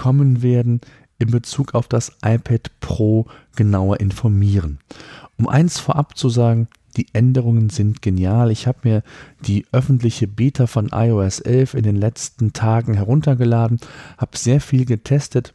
kommen werden, in Bezug auf das iPad Pro genauer informieren. Um eins vorab zu sagen, die Änderungen sind genial. Ich habe mir die öffentliche Beta von iOS 11 in den letzten Tagen heruntergeladen, habe sehr viel getestet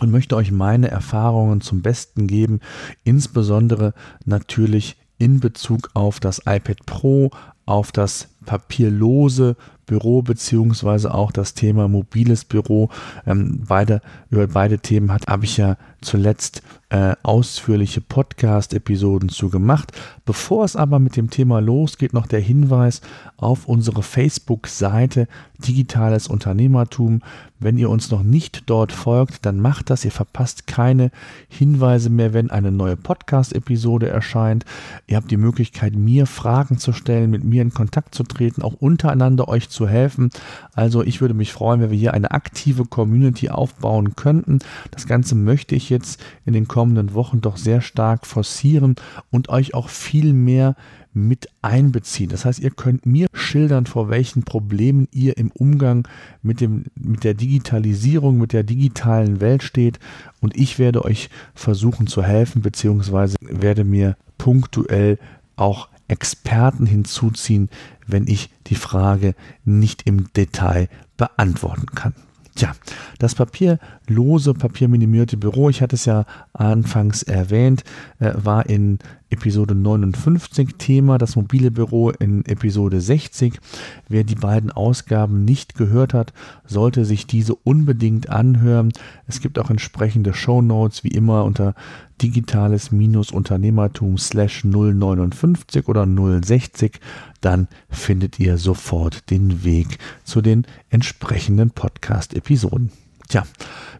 und möchte euch meine Erfahrungen zum Besten geben, insbesondere natürlich in Bezug auf das iPad Pro, auf das papierlose Büro beziehungsweise auch das Thema mobiles Büro. Ähm, beide, über beide Themen habe ich ja zuletzt äh, ausführliche Podcast-Episoden zu gemacht. Bevor es aber mit dem Thema losgeht, noch der Hinweis auf unsere Facebook-Seite Digitales Unternehmertum. Wenn ihr uns noch nicht dort folgt, dann macht das. Ihr verpasst keine Hinweise mehr, wenn eine neue Podcast-Episode erscheint. Ihr habt die Möglichkeit, mir Fragen zu stellen, mit mir in Kontakt zu treten, auch untereinander euch zu helfen. Also ich würde mich freuen, wenn wir hier eine aktive Community aufbauen könnten. Das Ganze möchte ich jetzt in den kommenden Wochen doch sehr stark forcieren und euch auch viel mehr mit einbeziehen. Das heißt, ihr könnt mir schildern, vor welchen Problemen ihr im Umgang mit, dem, mit der Digitalisierung, mit der digitalen Welt steht und ich werde euch versuchen zu helfen, beziehungsweise werde mir punktuell auch Experten hinzuziehen, wenn ich die Frage nicht im Detail beantworten kann. Tja, das papierlose, papierminimierte Büro, ich hatte es ja anfangs erwähnt, äh, war in Episode 59 Thema, das mobile Büro in Episode 60. Wer die beiden Ausgaben nicht gehört hat, sollte sich diese unbedingt anhören. Es gibt auch entsprechende Show Notes wie immer unter digitales-unternehmertum slash 059 oder 060. Dann findet ihr sofort den Weg zu den entsprechenden Podcast-Episoden. Tja,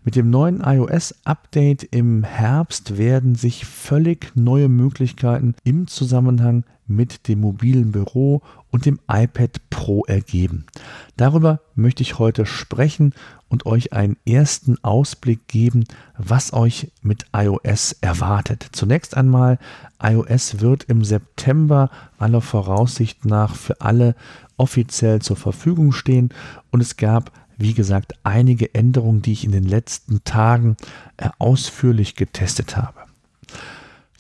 mit dem neuen iOS-Update im Herbst werden sich völlig neue Möglichkeiten im Zusammenhang mit dem mobilen Büro und dem iPad Pro ergeben. Darüber möchte ich heute sprechen und euch einen ersten Ausblick geben, was euch mit iOS erwartet. Zunächst einmal, iOS wird im September aller Voraussicht nach für alle offiziell zur Verfügung stehen und es gab wie gesagt, einige Änderungen, die ich in den letzten Tagen äh, ausführlich getestet habe.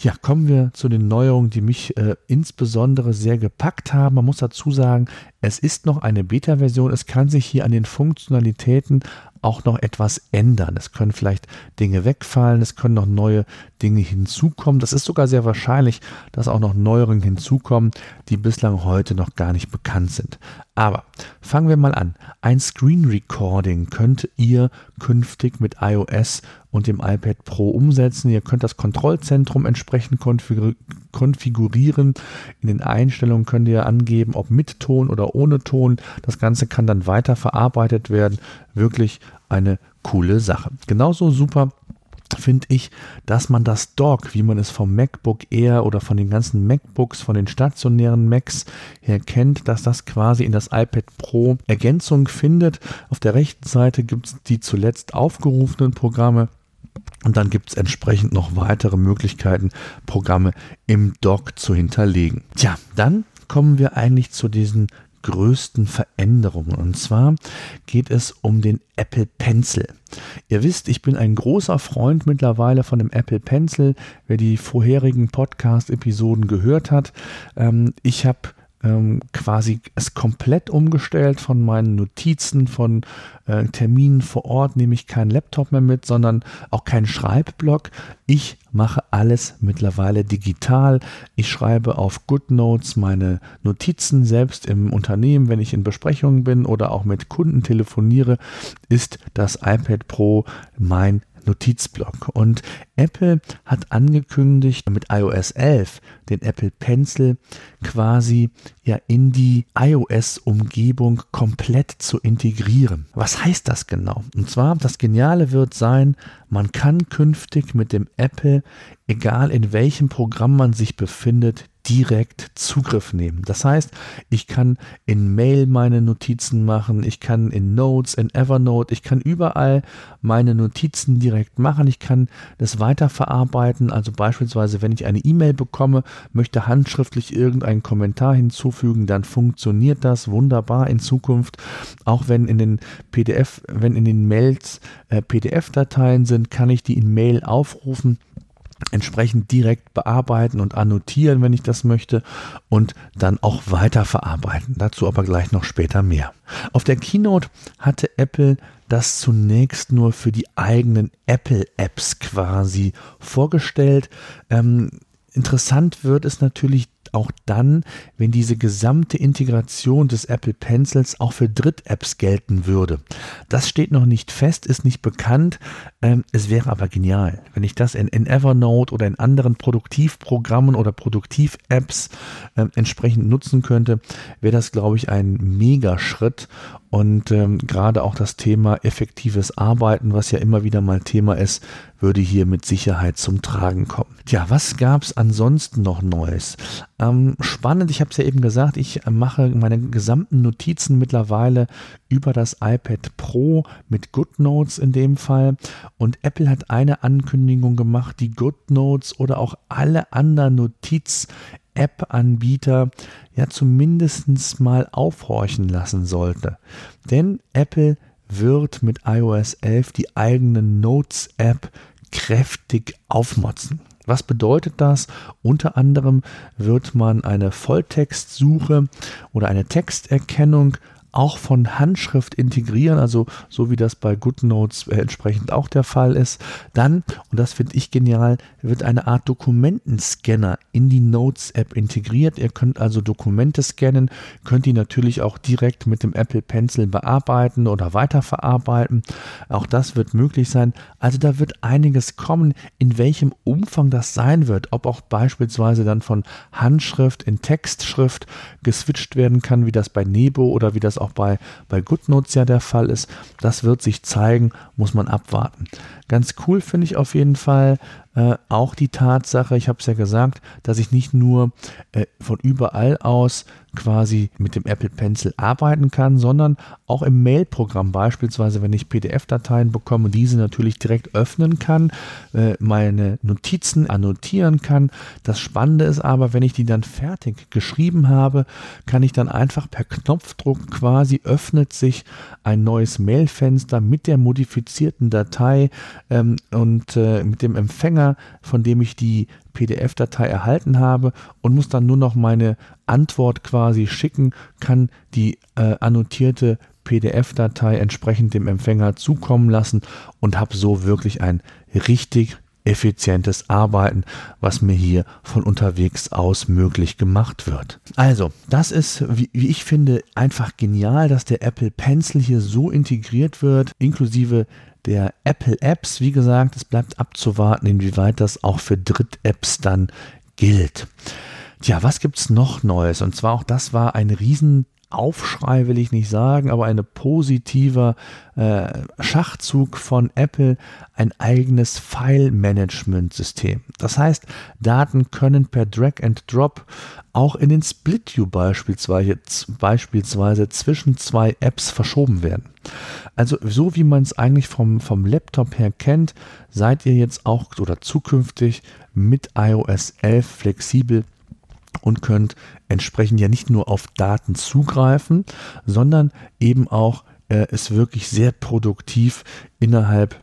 Ja, kommen wir zu den Neuerungen, die mich äh, insbesondere sehr gepackt haben. Man muss dazu sagen, es ist noch eine Beta-Version. Es kann sich hier an den Funktionalitäten auch noch etwas ändern. Es können vielleicht Dinge wegfallen, es können noch neue Dinge hinzukommen. Das ist sogar sehr wahrscheinlich, dass auch noch Neuerungen hinzukommen, die bislang heute noch gar nicht bekannt sind. Aber fangen wir mal an. Ein Screen Recording könnt ihr künftig mit iOS und dem iPad Pro umsetzen. Ihr könnt das Kontrollzentrum entsprechend konfigurieren. In den Einstellungen könnt ihr angeben, ob mit Ton oder ohne Ton. Das Ganze kann dann weiter verarbeitet werden. Wirklich eine coole Sache. Genauso super finde ich, dass man das Dock, wie man es vom MacBook Air oder von den ganzen MacBooks, von den stationären Macs her kennt, dass das quasi in das iPad Pro Ergänzung findet. Auf der rechten Seite gibt es die zuletzt aufgerufenen Programme. Und dann gibt es entsprechend noch weitere Möglichkeiten, Programme im Dock zu hinterlegen. Tja, dann kommen wir eigentlich zu diesen größten Veränderungen. Und zwar geht es um den Apple Pencil. Ihr wisst, ich bin ein großer Freund mittlerweile von dem Apple Pencil. Wer die vorherigen Podcast-Episoden gehört hat, ähm, ich habe ähm, quasi es komplett umgestellt von meinen Notizen, von äh, Terminen vor Ort, nehme ich keinen Laptop mehr mit, sondern auch keinen Schreibblock. Ich mache alles mittlerweile digital. Ich schreibe auf GoodNotes meine Notizen selbst im Unternehmen, wenn ich in Besprechungen bin oder auch mit Kunden telefoniere, ist das iPad Pro mein Notizblock. Und Apple hat angekündigt, mit iOS 11 den Apple Pencil quasi ja in die iOS-Umgebung komplett zu integrieren. Was heißt das genau? Und zwar, das Geniale wird sein, man kann künftig mit dem Apple, egal in welchem Programm man sich befindet, direkt Zugriff nehmen. Das heißt, ich kann in Mail meine Notizen machen, ich kann in Notes, in Evernote, ich kann überall meine Notizen direkt machen, ich kann das weiterverarbeiten. Also beispielsweise, wenn ich eine E-Mail bekomme, möchte handschriftlich irgendeinen Kommentar hinzufügen, dann funktioniert das wunderbar in Zukunft. Auch wenn in den PDF, wenn in den Mails äh, PDF-Dateien sind, kann ich die in Mail aufrufen entsprechend direkt bearbeiten und annotieren, wenn ich das möchte und dann auch weiterverarbeiten. Dazu aber gleich noch später mehr. Auf der Keynote hatte Apple das zunächst nur für die eigenen Apple-Apps quasi vorgestellt. Ähm, interessant wird es natürlich auch dann, wenn diese gesamte Integration des Apple Pencils auch für Dritt-Apps gelten würde. Das steht noch nicht fest, ist nicht bekannt. Ähm, es wäre aber genial, wenn ich das in, in Evernote oder in anderen Produktivprogrammen oder Produktiv-Apps äh, entsprechend nutzen könnte, wäre das, glaube ich, ein Megaschritt. Und ähm, gerade auch das Thema effektives Arbeiten, was ja immer wieder mal Thema ist, würde hier mit Sicherheit zum Tragen kommen. Tja, was gab es ansonsten noch Neues? Ähm, spannend, ich habe es ja eben gesagt, ich mache meine gesamten Notizen mittlerweile über das iPad Pro mit GoodNotes in dem Fall. Und Apple hat eine Ankündigung gemacht, die GoodNotes oder auch alle anderen Notiz App-Anbieter ja zumindest mal aufhorchen lassen sollte. Denn Apple wird mit iOS 11 die eigene Notes-App kräftig aufmotzen. Was bedeutet das? Unter anderem wird man eine Volltextsuche oder eine Texterkennung auch von Handschrift integrieren, also so wie das bei GoodNotes äh, entsprechend auch der Fall ist. Dann, und das finde ich genial, wird eine Art Dokumentenscanner in die Notes-App integriert. Ihr könnt also Dokumente scannen, könnt die natürlich auch direkt mit dem Apple Pencil bearbeiten oder weiterverarbeiten. Auch das wird möglich sein. Also da wird einiges kommen, in welchem Umfang das sein wird, ob auch beispielsweise dann von Handschrift in Textschrift geswitcht werden kann, wie das bei Nebo oder wie das auch bei, bei GoodNotes ja der Fall ist. Das wird sich zeigen, muss man abwarten. Ganz cool finde ich auf jeden Fall äh, auch die Tatsache, ich habe es ja gesagt, dass ich nicht nur äh, von überall aus quasi mit dem Apple Pencil arbeiten kann, sondern auch im Mail-Programm beispielsweise, wenn ich PDF-Dateien bekomme, diese natürlich direkt öffnen kann, äh, meine Notizen annotieren kann. Das Spannende ist aber, wenn ich die dann fertig geschrieben habe, kann ich dann einfach per Knopfdruck quasi öffnet sich ein neues Mail-Fenster mit der modifizierten Datei ähm, und äh, mit dem Empfänger, von dem ich die PDF-Datei erhalten habe und muss dann nur noch meine Antwort quasi schicken, kann die äh, annotierte PDF-Datei entsprechend dem Empfänger zukommen lassen und habe so wirklich ein richtig effizientes Arbeiten, was mir hier von unterwegs aus möglich gemacht wird. Also, das ist, wie, wie, ich finde, einfach genial, dass der Apple Pencil hier so integriert wird, inklusive der Apple Apps. Wie gesagt, es bleibt abzuwarten, inwieweit das auch für Dritt-Apps dann gilt. Tja, was gibt es noch Neues? Und zwar auch das war ein riesen Aufschrei will ich nicht sagen, aber ein positiver äh, Schachzug von Apple, ein eigenes File-Management-System. Das heißt, Daten können per Drag and Drop auch in den Split View beispielsweise, beispielsweise zwischen zwei Apps verschoben werden. Also so wie man es eigentlich vom, vom Laptop her kennt, seid ihr jetzt auch oder zukünftig mit iOS 11 flexibel und könnt entsprechend ja nicht nur auf Daten zugreifen, sondern eben auch äh, es wirklich sehr produktiv innerhalb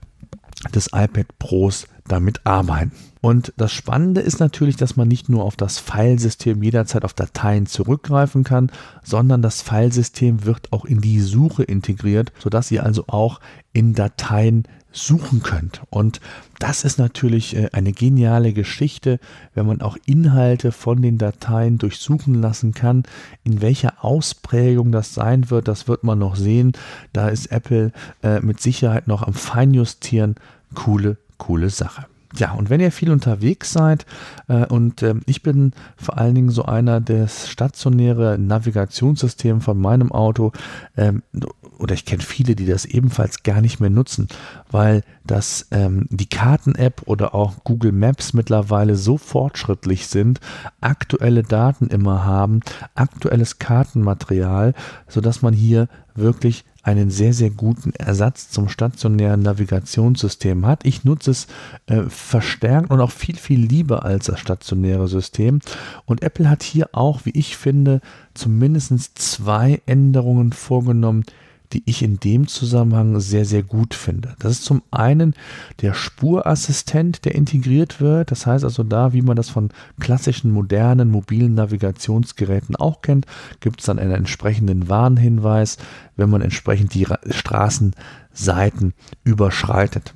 des iPad Pros damit arbeiten. Und das Spannende ist natürlich, dass man nicht nur auf das Filesystem jederzeit auf Dateien zurückgreifen kann, sondern das Filesystem wird auch in die Suche integriert, sodass ihr also auch in Dateien suchen könnt. Und das ist natürlich äh, eine geniale Geschichte, wenn man auch Inhalte von den Dateien durchsuchen lassen kann. In welcher Ausprägung das sein wird, das wird man noch sehen. Da ist Apple äh, mit Sicherheit noch am Feinjustieren. coole, coole Sache. Ja, und wenn ihr viel unterwegs seid, äh, und äh, ich bin vor allen Dingen so einer, das stationäre Navigationssystem von meinem Auto, ähm, oder ich kenne viele, die das ebenfalls gar nicht mehr nutzen, weil das ähm, die Karten-App oder auch Google Maps mittlerweile so fortschrittlich sind, aktuelle Daten immer haben, aktuelles Kartenmaterial, sodass man hier wirklich einen sehr, sehr guten Ersatz zum stationären Navigationssystem hat. Ich nutze es äh, verstärkt und auch viel, viel lieber als das stationäre System. Und Apple hat hier auch, wie ich finde, zumindest zwei Änderungen vorgenommen, die ich in dem Zusammenhang sehr, sehr gut finde. Das ist zum einen der Spurassistent, der integriert wird. Das heißt also da, wie man das von klassischen modernen mobilen Navigationsgeräten auch kennt, gibt es dann einen entsprechenden Warnhinweis, wenn man entsprechend die Straßenseiten überschreitet.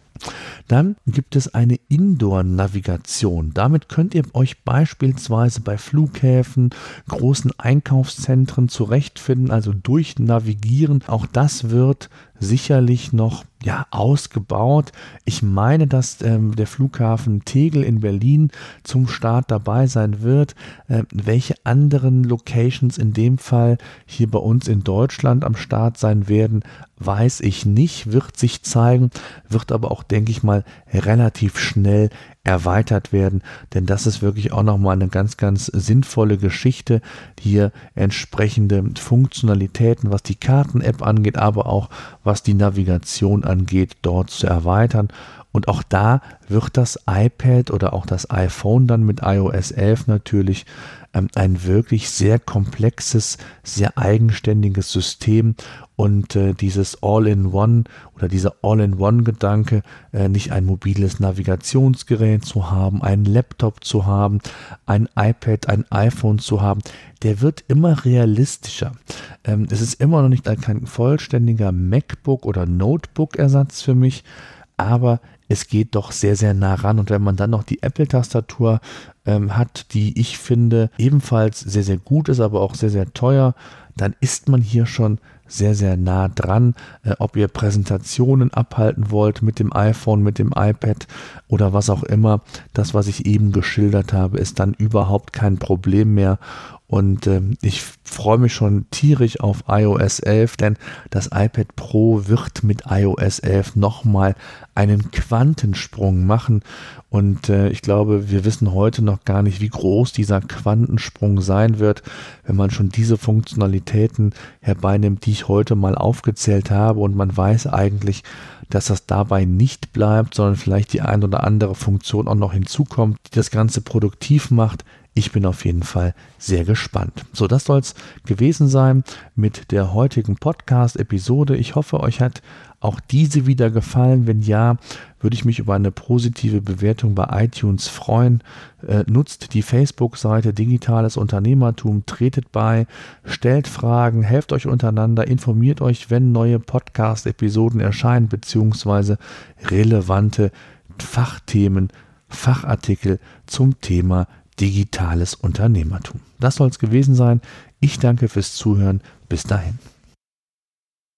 Dann gibt es eine Indoor-Navigation. Damit könnt ihr euch beispielsweise bei Flughäfen, großen Einkaufszentren zurechtfinden, also durchnavigieren. Auch das wird sicherlich noch ja, ausgebaut. Ich meine, dass ähm, der Flughafen Tegel in Berlin zum Start dabei sein wird. Ähm, welche anderen Locations in dem Fall hier bei uns in Deutschland am Start sein werden, weiß ich nicht, wird sich zeigen, wird aber auch, denke ich mal, relativ schnell erweitert werden, denn das ist wirklich auch nochmal eine ganz, ganz sinnvolle Geschichte, hier entsprechende Funktionalitäten, was die Karten-App angeht, aber auch was die Navigation angeht, dort zu erweitern. Und auch da wird das iPad oder auch das iPhone dann mit iOS 11 natürlich ein wirklich sehr komplexes, sehr eigenständiges System und äh, dieses All-in-One oder dieser All-in-One-Gedanke, äh, nicht ein mobiles Navigationsgerät zu haben, einen Laptop zu haben, ein iPad, ein iPhone zu haben, der wird immer realistischer. Ähm, es ist immer noch nicht ein, kein vollständiger MacBook oder Notebook-Ersatz für mich, aber es geht doch sehr, sehr nah ran. Und wenn man dann noch die Apple-Tastatur ähm, hat, die ich finde ebenfalls sehr, sehr gut ist, aber auch sehr, sehr teuer, dann ist man hier schon sehr, sehr nah dran. Äh, ob ihr Präsentationen abhalten wollt mit dem iPhone, mit dem iPad oder was auch immer, das, was ich eben geschildert habe, ist dann überhaupt kein Problem mehr. Und äh, ich freue mich schon tierisch auf iOS 11, denn das iPad Pro wird mit iOS 11 nochmal einen Quantensprung machen. Und äh, ich glaube, wir wissen heute noch gar nicht, wie groß dieser Quantensprung sein wird, wenn man schon diese Funktionalitäten herbeinimmt, die ich heute mal aufgezählt habe. Und man weiß eigentlich, dass das dabei nicht bleibt, sondern vielleicht die ein oder andere Funktion auch noch hinzukommt, die das Ganze produktiv macht. Ich bin auf jeden Fall sehr gespannt. So, das soll es gewesen sein mit der heutigen Podcast-Episode. Ich hoffe, euch hat auch diese wieder gefallen. Wenn ja, würde ich mich über eine positive Bewertung bei iTunes freuen. Äh, nutzt die Facebook-Seite Digitales Unternehmertum, tretet bei, stellt Fragen, helft euch untereinander, informiert euch, wenn neue Podcast-Episoden erscheinen, beziehungsweise relevante Fachthemen, Fachartikel zum Thema digitales Unternehmertum. Das soll es gewesen sein. Ich danke fürs Zuhören. Bis dahin.